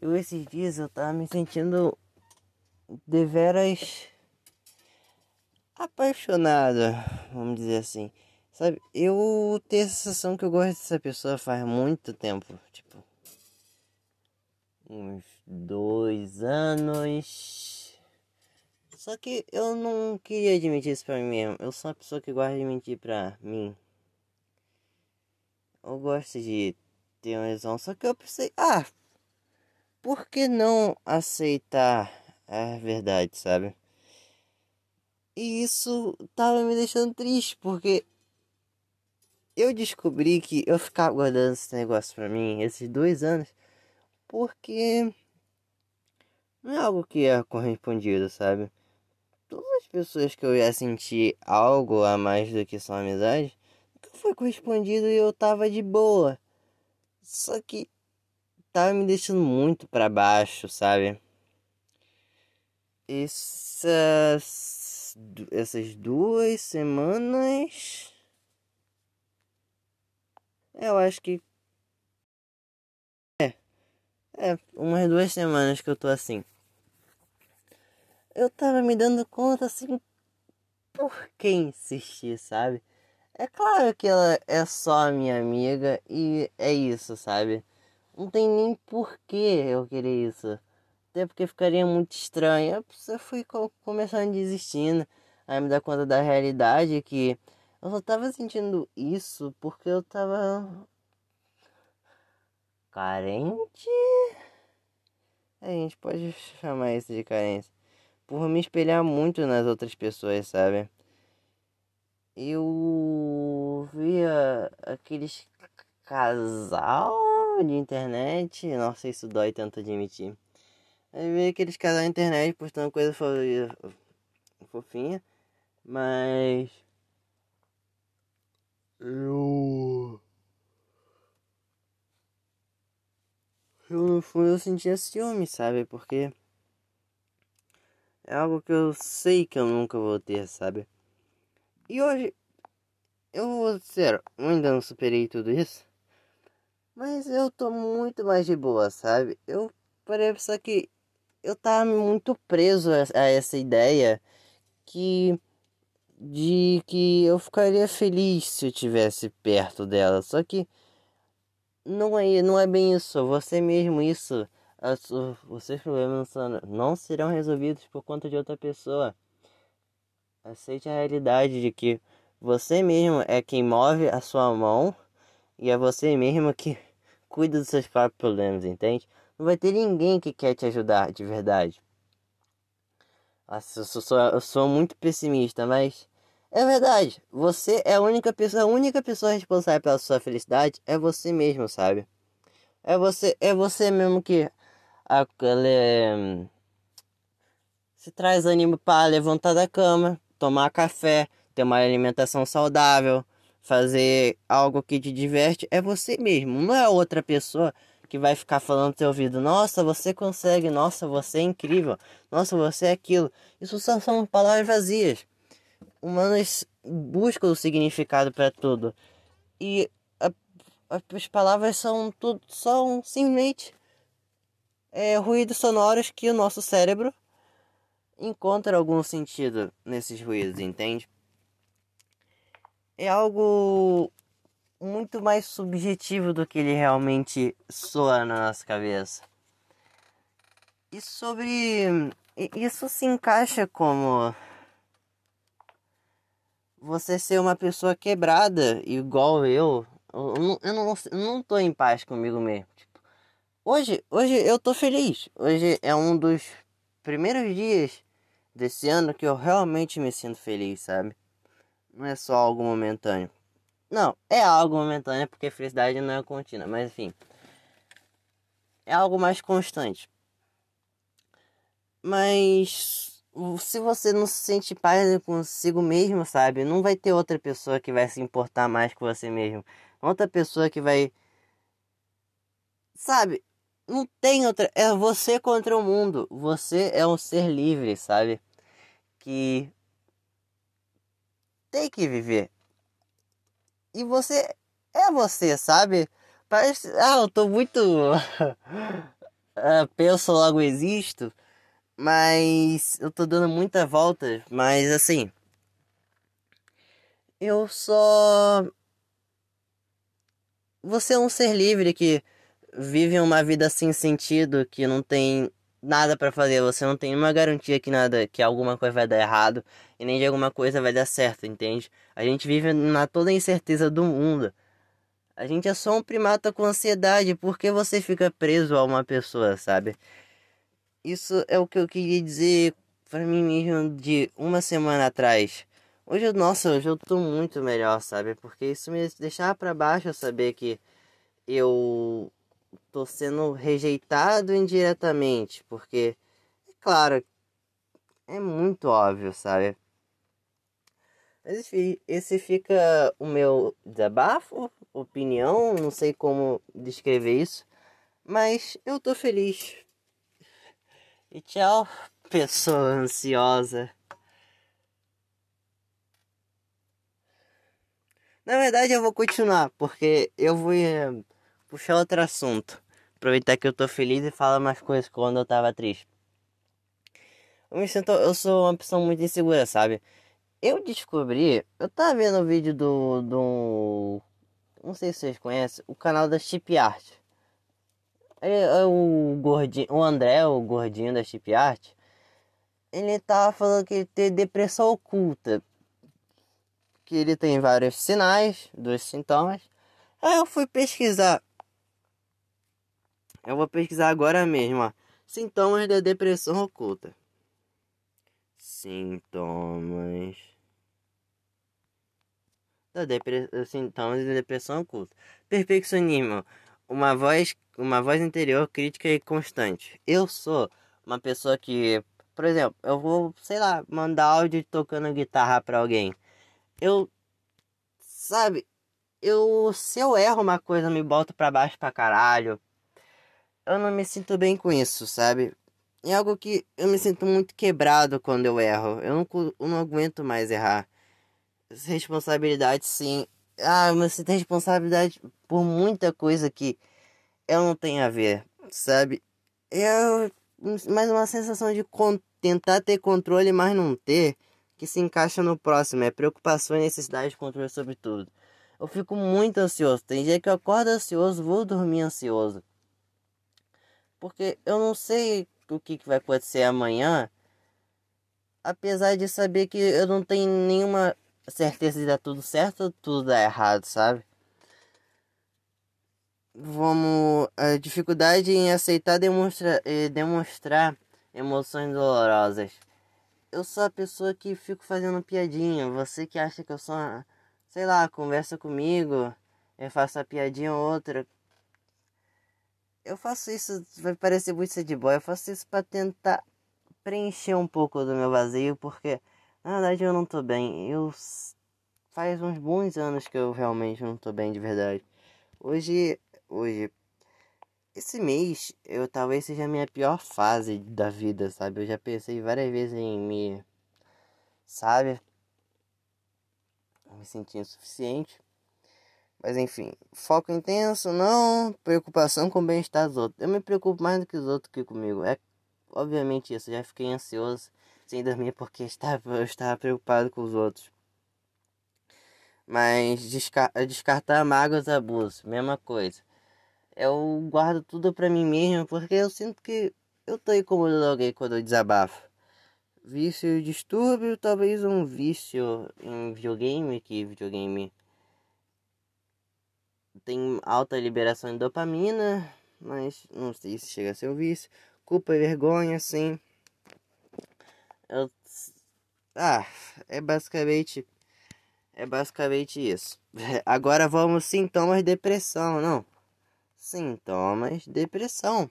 Eu esses dias eu tava me sentindo deveras apaixonado, vamos dizer assim. Sabe, eu tenho a sensação que eu gosto dessa pessoa faz muito tempo, tipo uns dois anos. Só que eu não queria admitir isso pra mim mesmo. Eu sou uma pessoa que gosta de mentir pra mim. Eu gosto de ter uma razão. Só que eu pensei, ah, por que não aceitar a verdade, sabe? E isso tava me deixando triste, porque eu descobri que eu ficava guardando esse negócio pra mim esses dois anos, porque não é algo que é correspondido, sabe? Todas as pessoas que eu ia sentir algo a mais do que só amizade, foi correspondido e eu tava de boa. Só que tava me deixando muito para baixo, sabe? Essas, essas duas semanas. Eu acho que. É. É, umas duas semanas que eu tô assim. Eu tava me dando conta assim. Por que insistir, sabe? É claro que ela é só minha amiga e é isso, sabe? Não tem nem porquê eu querer isso. Até porque ficaria muito estranho. Eu fui começando desistindo. Aí me dá conta da realidade que eu só tava sentindo isso porque eu tava carente. A gente pode chamar isso de carência. Por me espelhar muito nas outras pessoas, sabe? Eu via aqueles casal de internet. Nossa, isso dói tanto admitir. Aí vi aqueles casais na internet postando coisa fofinha. Mas. Eu. Eu no fundo eu sentia ciúme, sabe? Porque. É algo que eu sei que eu nunca vou ter, sabe? E hoje. Eu vou ser, eu ainda não superei tudo isso. Mas eu tô muito mais de boa, sabe? Eu parei que eu tava muito preso a, essa ideia que de que eu ficaria feliz se eu tivesse perto dela. Só que não é, não é bem isso. Você mesmo isso. Os seus problemas não serão resolvidos por conta de outra pessoa. Aceite a realidade de que você mesmo é quem move a sua mão e é você mesmo que cuida dos seus próprios problemas, entende? Não vai ter ninguém que quer te ajudar de verdade. Nossa, eu sou, eu sou muito pessimista, mas é verdade. Você é a única pessoa, a única pessoa responsável pela sua felicidade é você mesmo, sabe? É você, é você mesmo que aquele, se traz ânimo para levantar da cama, tomar café, ter uma alimentação saudável, fazer algo que te diverte, é você mesmo, não é outra pessoa que vai ficar falando no teu ouvido, nossa, você consegue, nossa, você é incrível, nossa, você é aquilo. Isso só são palavras vazias. Humanos buscam o significado para tudo. E a, as palavras são tudo, são simplesmente é, ruídos sonoros que o nosso cérebro encontra algum sentido nesses ruídos, entende? É algo muito mais subjetivo do que ele realmente soa na nossa cabeça. E sobre. Isso se encaixa como. Você ser uma pessoa quebrada, igual eu. Eu não, eu não, eu não tô em paz comigo mesmo. Tipo, hoje, hoje eu tô feliz. Hoje é um dos primeiros dias desse ano que eu realmente me sinto feliz, sabe? Não é só algo momentâneo. Não, é algo momentâneo porque felicidade não é contínua, mas enfim. É algo mais constante. Mas se você não se sente paz consigo mesmo, sabe? Não vai ter outra pessoa que vai se importar mais com você mesmo. Outra pessoa que vai. Sabe? Não tem outra. É você contra o mundo. Você é um ser livre, sabe? Que tem que viver. E você é você, sabe? Parece. Ah, eu tô muito. uh, penso logo existo, mas eu tô dando muita volta, mas assim, eu só você é um ser livre que vive uma vida sem sentido, que não tem nada para fazer, você não tem nenhuma garantia que nada, que alguma coisa vai dar errado e nem de alguma coisa vai dar certo, entende? A gente vive na toda a incerteza do mundo. A gente é só um primata com ansiedade, porque você fica preso a uma pessoa, sabe? Isso é o que eu queria dizer para mim mesmo de uma semana atrás. Hoje, nossa, hoje eu tô muito melhor, sabe? Porque isso me deixava para baixo saber que eu tô sendo rejeitado indiretamente, porque é claro, é muito óbvio, sabe? Mas esse fica o meu desabafo, opinião, não sei como descrever isso, mas eu tô feliz. E tchau, pessoa ansiosa. Na verdade, eu vou continuar, porque eu vou puxar outro assunto. Aproveitar que eu tô feliz e falar mais coisas quando eu tava triste. Eu me sinto, eu sou uma pessoa muito insegura, sabe? Eu descobri, eu tava vendo o vídeo do, do não sei se vocês conhecem, o canal da Chip Art. É, é o gordinho, o André, o gordinho da Chip Art, ele tava falando que ele tem depressão oculta. Que ele tem vários sinais, dos sintomas. Aí eu fui pesquisar. Eu vou pesquisar agora mesmo, ó. Sintomas da depressão oculta. Sintomas da depressão, sintomas de depressão oculta. Perfeccionismo, uma voz, uma voz interior crítica e constante. Eu sou uma pessoa que, por exemplo, eu vou, sei lá, mandar áudio tocando guitarra para alguém. Eu, sabe, eu se eu erro uma coisa, me boto para baixo pra caralho. Eu não me sinto bem com isso, sabe? É algo que eu me sinto muito quebrado quando eu erro. Eu não, eu não aguento mais errar responsabilidade sim. Ah, mas você tem responsabilidade por muita coisa que eu não tenho a ver, sabe? É mais uma sensação de tentar ter controle, mas não ter, que se encaixa no próximo. É preocupação e necessidade de controle sobre tudo. Eu fico muito ansioso. Tem dia que eu acordo ansioso, vou dormir ansioso. Porque eu não sei o que, que vai acontecer amanhã. Apesar de saber que eu não tenho nenhuma certeza de dar tudo certo ou tudo dar errado, sabe? Vamos. A dificuldade em aceitar demonstra, demonstrar emoções dolorosas. Eu sou a pessoa que fico fazendo piadinha. Você que acha que eu sou. Uma, sei lá, conversa comigo. Eu faço a piadinha ou outra. Eu faço isso, vai parecer muito de boy. Eu faço isso para tentar preencher um pouco do meu vazio, porque na verdade eu não tô bem. Eu faz uns bons anos que eu realmente não tô bem de verdade. Hoje, hoje esse mês eu talvez seja a minha pior fase da vida, sabe? Eu já pensei várias vezes em me sabe? Me sentir insuficiente. Mas enfim, foco intenso, não, preocupação com o bem-estar dos outros. Eu me preocupo mais do que os outros que comigo. É obviamente isso, eu já fiquei ansioso sem dormir porque estava, eu estava preocupado com os outros. Mas descar descartar mágoas e abusos, mesma coisa. Eu guardo tudo pra mim mesmo porque eu sinto que eu tô incomodando alguém quando eu desabafo. Vício e distúrbio, talvez um vício em videogame, que videogame tem alta liberação de dopamina, mas não sei se chega a ser um vício. Culpa e vergonha, sim. Eu... Ah, é basicamente. É basicamente isso. Agora vamos sintomas de depressão, não? Sintomas de depressão.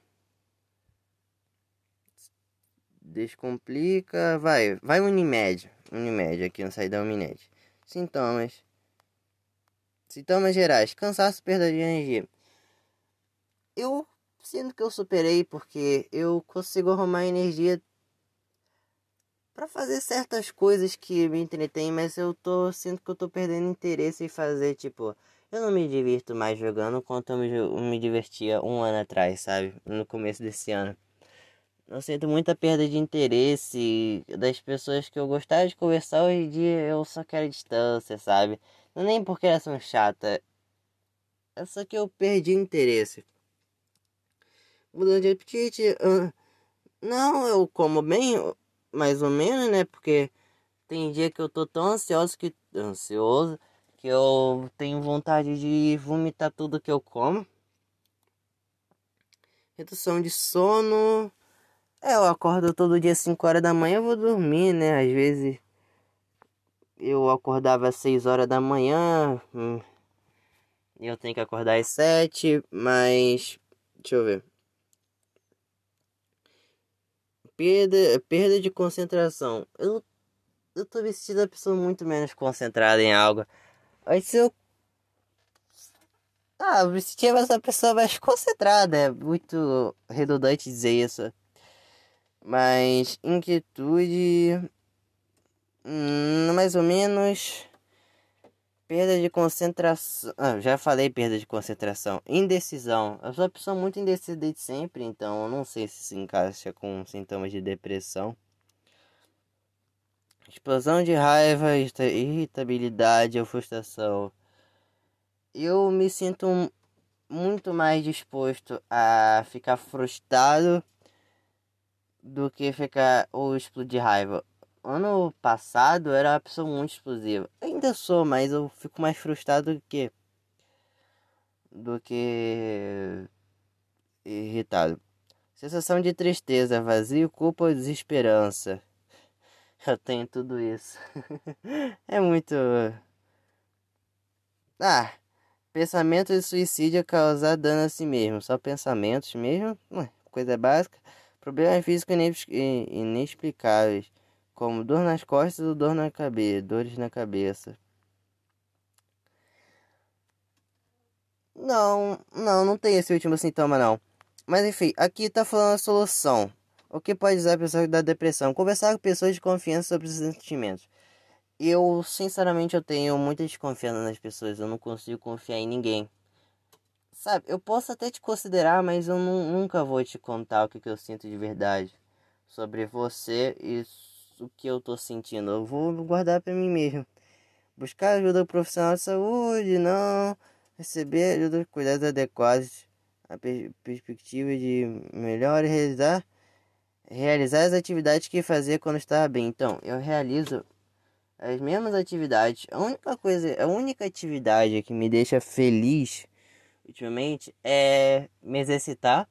Descomplica, vai, vai Unimed, Unimed aqui no saída Unimed. Sintomas. Sintomas gerais: cansaço, perda de energia. Eu sinto que eu superei porque eu consigo arrumar energia para fazer certas coisas que me entretêm, mas eu tô sinto que eu tô perdendo interesse em fazer, tipo, Eu não me divirto mais jogando quanto eu me, eu me divertia um ano atrás, sabe? No começo desse ano. Eu sinto muita perda de interesse das pessoas que eu gostava de conversar hoje em dia. Eu só quero distância, sabe? É nem porque elas são chatas. É só que eu perdi interesse. Mudando de apetite. Não, eu como bem, mais ou menos, né? Porque tem dia que eu tô tão ansioso que. Ansioso que eu tenho vontade de vomitar tudo que eu como. Redução de sono. É, eu acordo todo dia 5 horas da manhã, eu vou dormir, né? Às vezes eu acordava às 6 horas da manhã. Hum, eu tenho que acordar às 7, mas. Deixa eu ver. Perda, perda de concentração. Eu, eu tô vestido a pessoa muito menos concentrada em algo. Aí se eu. Ah, me sentia essa pessoa mais concentrada. É muito redundante dizer isso. Mas inquietude. Hum, mais ou menos. Perda de concentração. Ah, já falei perda de concentração. Indecisão. Eu sou uma pessoa muito indecisa desde sempre, então eu não sei se se encaixa com sintomas de depressão. Explosão de raiva, irritabilidade ou frustração. Eu me sinto muito mais disposto a ficar frustrado do que ficar ou explodir raiva. Ano passado eu era uma pessoa muito explosiva. Ainda sou, mas eu fico mais frustrado do que do que irritado. Sensação de tristeza, vazio, culpa ou desesperança. Eu tenho tudo isso. é muito. Ah, pensamento de suicídio causar dano a si mesmo. Só pensamentos mesmo. Coisa básica. Problemas físicos inexplicáveis. Como dor nas costas ou dor na cabeça. Dores na cabeça. Não, não, não tem esse último sintoma não. Mas enfim, aqui tá falando a solução. O que pode usar a pessoa da depressão? Conversar com pessoas de confiança sobre os sentimentos. Eu, sinceramente, eu tenho muita desconfiança nas pessoas. Eu não consigo confiar em ninguém. Sabe, eu posso até te considerar, mas eu nunca vou te contar o que, que eu sinto de verdade sobre você e o que eu tô sentindo. Eu vou guardar para mim mesmo. Buscar ajuda profissional de saúde, não. Receber ajuda, cuidados adequados. A per perspectiva de melhor realizar realizar as atividades que fazia quando estava bem. Então, eu realizo as mesmas atividades. A única coisa, a única atividade que me deixa feliz ultimamente é me exercitar,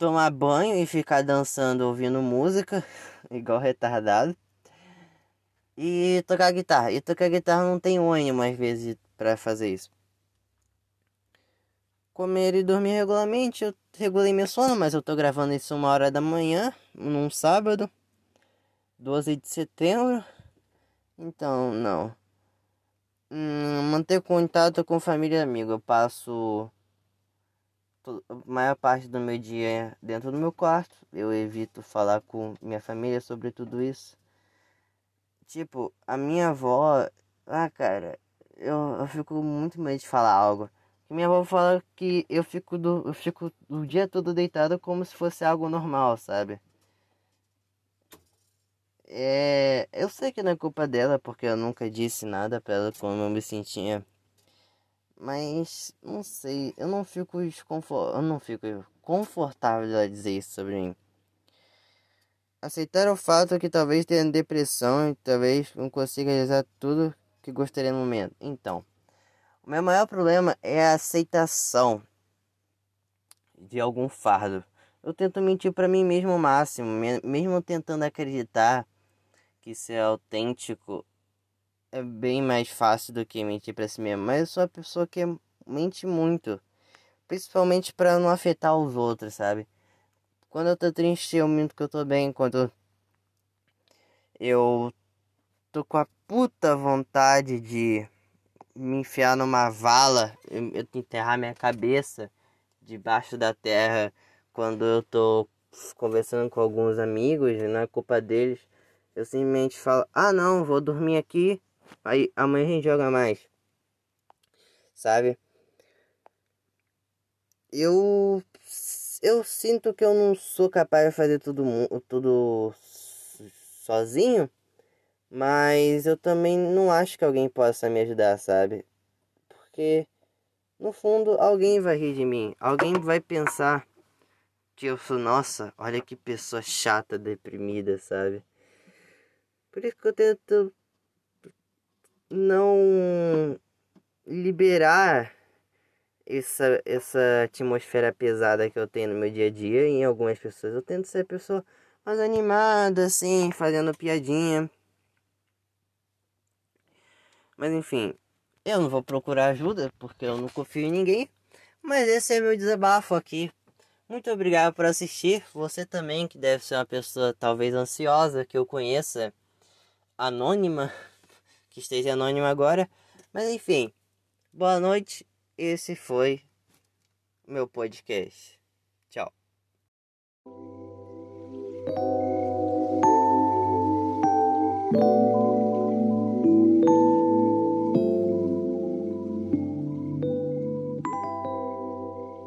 tomar banho e ficar dançando ouvindo música, igual retardado. E tocar guitarra. E tocar guitarra não tem ânimo às vezes para fazer isso comer e dormir regularmente. Eu regulei meu sono, mas eu tô gravando isso uma hora da manhã, num sábado, 12 de setembro. Então, não. Hum, manter contato com família e amigo. Eu passo a maior parte do meu dia dentro do meu quarto. Eu evito falar com minha família sobre tudo isso. Tipo, a minha avó. Ah, cara, eu, eu fico muito medo de falar algo. Minha avó fala que eu fico, do, eu fico o dia todo deitado como se fosse algo normal, sabe? É, eu sei que não é culpa dela, porque eu nunca disse nada pra ela como eu me sentia. Mas, não sei, eu não fico eu não fico confortável a dizer isso sobre mim. Aceitar o fato que talvez tenha depressão e talvez não consiga realizar tudo que gostaria no momento. Então, o meu maior problema é a aceitação de algum fardo. Eu tento mentir para mim mesmo o máximo, mesmo tentando acreditar que ser autêntico é bem mais fácil do que mentir para si mesmo. Mas eu sou a pessoa que mente muito, principalmente para não afetar os outros, sabe? Quando eu tô triste, eu minto que eu tô bem. Quando eu tô com a puta vontade de me enfiar numa vala, eu, eu enterrar minha cabeça debaixo da terra quando eu tô conversando com alguns amigos, não é culpa deles. Eu simplesmente falo, ah não, vou dormir aqui, aí amanhã a gente joga mais. sabe? Eu eu sinto que eu não sou capaz de fazer tudo tudo sozinho, mas eu também não acho que alguém possa me ajudar, sabe? Porque no fundo alguém vai rir de mim, alguém vai pensar que eu sou, nossa, olha que pessoa chata, deprimida, sabe? Por isso que eu tento não liberar essa, essa atmosfera pesada que eu tenho no meu dia a dia em algumas pessoas. Eu tento ser a pessoa mais animada, assim, fazendo piadinha. Mas enfim, eu não vou procurar ajuda porque eu não confio em ninguém. Mas esse é meu desabafo aqui. Muito obrigado por assistir. Você também, que deve ser uma pessoa talvez ansiosa, que eu conheça, anônima, que esteja anônimo agora. Mas enfim, boa noite. Esse foi meu podcast. Tchau.